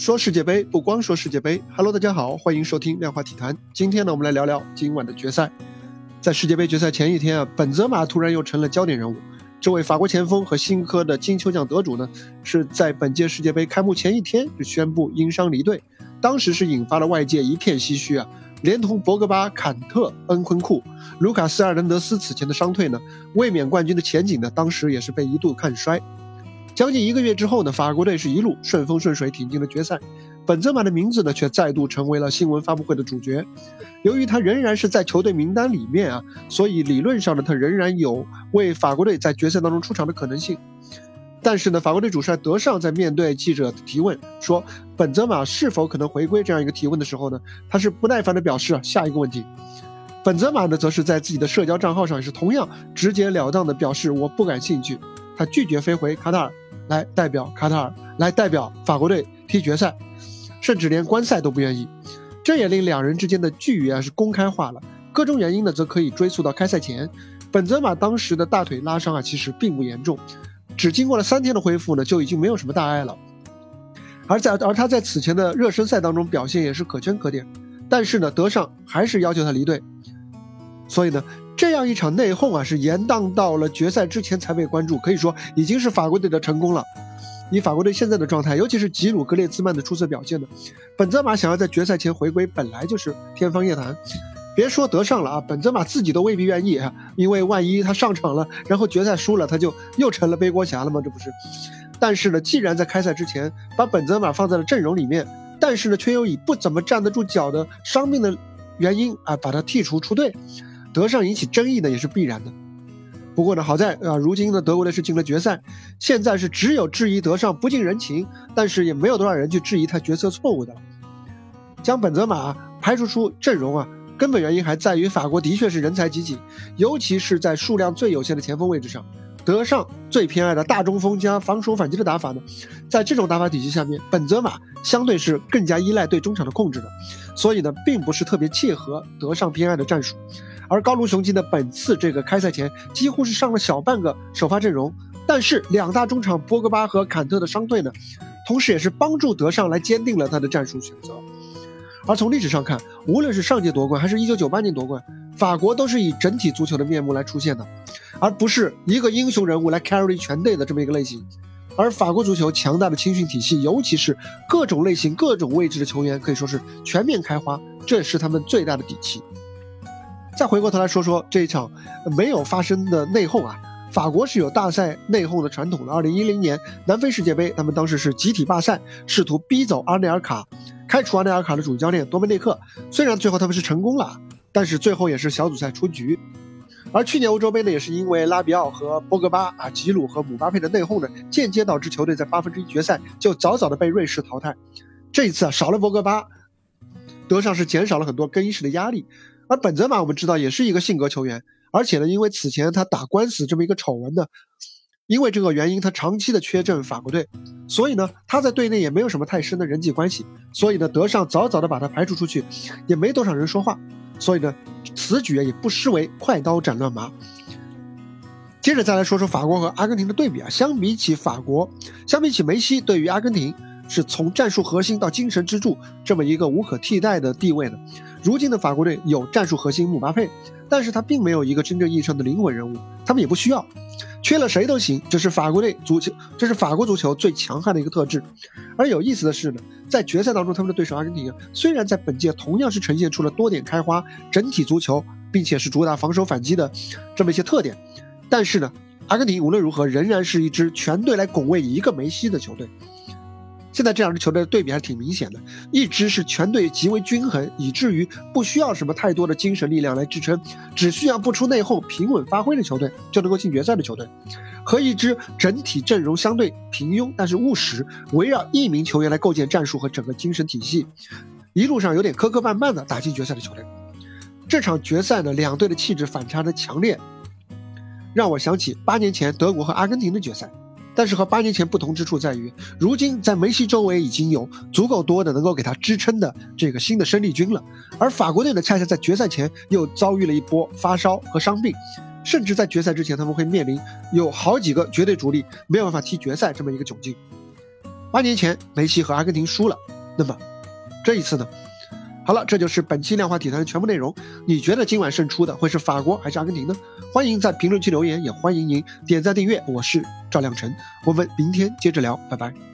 说世界杯不光说世界杯，Hello，大家好，欢迎收听量化体坛。今天呢，我们来聊聊今晚的决赛。在世界杯决赛前一天啊，本泽马突然又成了焦点人物。这位法国前锋和新科的金球奖得主呢，是在本届世界杯开幕前一天就宣布因伤离队，当时是引发了外界一片唏嘘啊。连同博格巴、坎特、恩昆库、卢卡斯·埃尔南德斯此前的伤退呢，卫冕冠军的前景呢，当时也是被一度看衰。将近一个月之后呢，法国队是一路顺风顺水挺进了决赛，本泽马的名字呢却再度成为了新闻发布会的主角。由于他仍然是在球队名单里面啊，所以理论上呢他仍然有为法国队在决赛当中出场的可能性。但是呢，法国队主帅德尚在面对记者提问说本泽马是否可能回归这样一个提问的时候呢，他是不耐烦的表示下一个问题。本泽马呢则是在自己的社交账号上也是同样直截了当的表示我不感兴趣，他拒绝飞回卡塔尔。来代表卡塔尔，来代表法国队踢决赛，甚至连观赛都不愿意，这也令两人之间的距离啊是公开化了。各种原因呢，则可以追溯到开赛前，本泽马当时的大腿拉伤啊，其实并不严重，只经过了三天的恢复呢，就已经没有什么大碍了。而在而他在此前的热身赛当中表现也是可圈可点，但是呢，德尚还是要求他离队，所以呢。这样一场内讧啊，是延宕到了决赛之前才被关注，可以说已经是法国队的成功了。以法国队现在的状态，尤其是吉鲁格列兹曼的出色表现呢，本泽马想要在决赛前回归，本来就是天方夜谭。别说得上了啊，本泽马自己都未必愿意啊，因为万一他上场了，然后决赛输了，他就又成了背锅侠了吗？这不是？但是呢，既然在开赛之前把本泽马放在了阵容里面，但是呢，却又以不怎么站得住脚的伤病的原因啊，把他剔除出队。德尚引起争议呢，也是必然的。不过呢，好在啊，如今呢，德国队是进了决赛，现在是只有质疑德尚不近人情，但是也没有多少人去质疑他决策错误的了。将本泽马排除出阵容啊，根本原因还在于法国的确是人才济济，尤其是在数量最有限的前锋位置上。德尚最偏爱的大中锋加防守反击的打法呢，在这种打法体系下面，本泽马相对是更加依赖对中场的控制的，所以呢，并不是特别切合德尚偏爱的战术。而高卢雄鸡呢，本次这个开赛前几乎是上了小半个首发阵容，但是两大中场博格巴和坎特的伤退呢，同时也是帮助德尚来坚定了他的战术选择。而从历史上看，无论是上届夺冠还是一九九八年夺冠，法国都是以整体足球的面目来出现的，而不是一个英雄人物来 carry 全队的这么一个类型。而法国足球强大的青训体系，尤其是各种类型、各种位置的球员，可以说是全面开花，这是他们最大的底气。再回过头来说说这一场没有发生的内讧啊，法国是有大赛内讧的传统的。二零一零年南非世界杯，他们当时是集体罢赛，试图逼走阿内尔卡，开除阿内尔卡的主教练多梅内克。虽然最后他们是成功了，但是最后也是小组赛出局。而去年欧洲杯呢，也是因为拉比奥和博格巴啊、吉鲁和姆巴佩的内讧呢，间接导致球队在八分之一决赛就早早的被瑞士淘汰。这一次啊，少了博格巴，德尚是减少了很多更衣室的压力。而本泽马我们知道也是一个性格球员，而且呢，因为此前他打官司这么一个丑闻呢，因为这个原因他长期的缺阵法国队，所以呢他在队内也没有什么太深的人际关系，所以呢德尚早早的把他排除出去，也没多少人说话，所以呢此举也不失为快刀斩乱麻。接着再来说说法国和阿根廷的对比啊，相比起法国，相比起梅西，对于阿根廷。是从战术核心到精神支柱这么一个无可替代的地位的。如今的法国队有战术核心姆巴佩，但是他并没有一个真正意义上的灵魂人物，他们也不需要，缺了谁都行。这是法国队足球，这是法国足球最强悍的一个特质。而有意思的是呢，在决赛当中，他们的对手阿根廷，虽然在本届同样是呈现出了多点开花、整体足球，并且是主打防守反击的这么一些特点，但是呢，阿根廷无论如何仍然是一支全队来拱卫一个梅西的球队。现在这两支球队的对比还是挺明显的，一支是全队极为均衡，以至于不需要什么太多的精神力量来支撑，只需要不出内讧、平稳发挥的球队就能够进决赛的球队，和一支整体阵容相对平庸但是务实，围绕一名球员来构建战术和整个精神体系，一路上有点磕磕绊绊的打进决赛的球队。这场决赛呢，两队的气质反差的强烈，让我想起八年前德国和阿根廷的决赛。但是和八年前不同之处在于，如今在梅西周围已经有足够多的能够给他支撑的这个新的生力军了，而法国队呢，恰恰在决赛前又遭遇了一波发烧和伤病，甚至在决赛之前他们会面临有好几个绝对主力没有办法踢决赛这么一个窘境。八年前梅西和阿根廷输了，那么这一次呢？好了，这就是本期量化体坛的全部内容。你觉得今晚胜出的会是法国还是阿根廷呢？欢迎在评论区留言，也欢迎您点赞订阅。我是赵亮晨，我们明天接着聊，拜拜。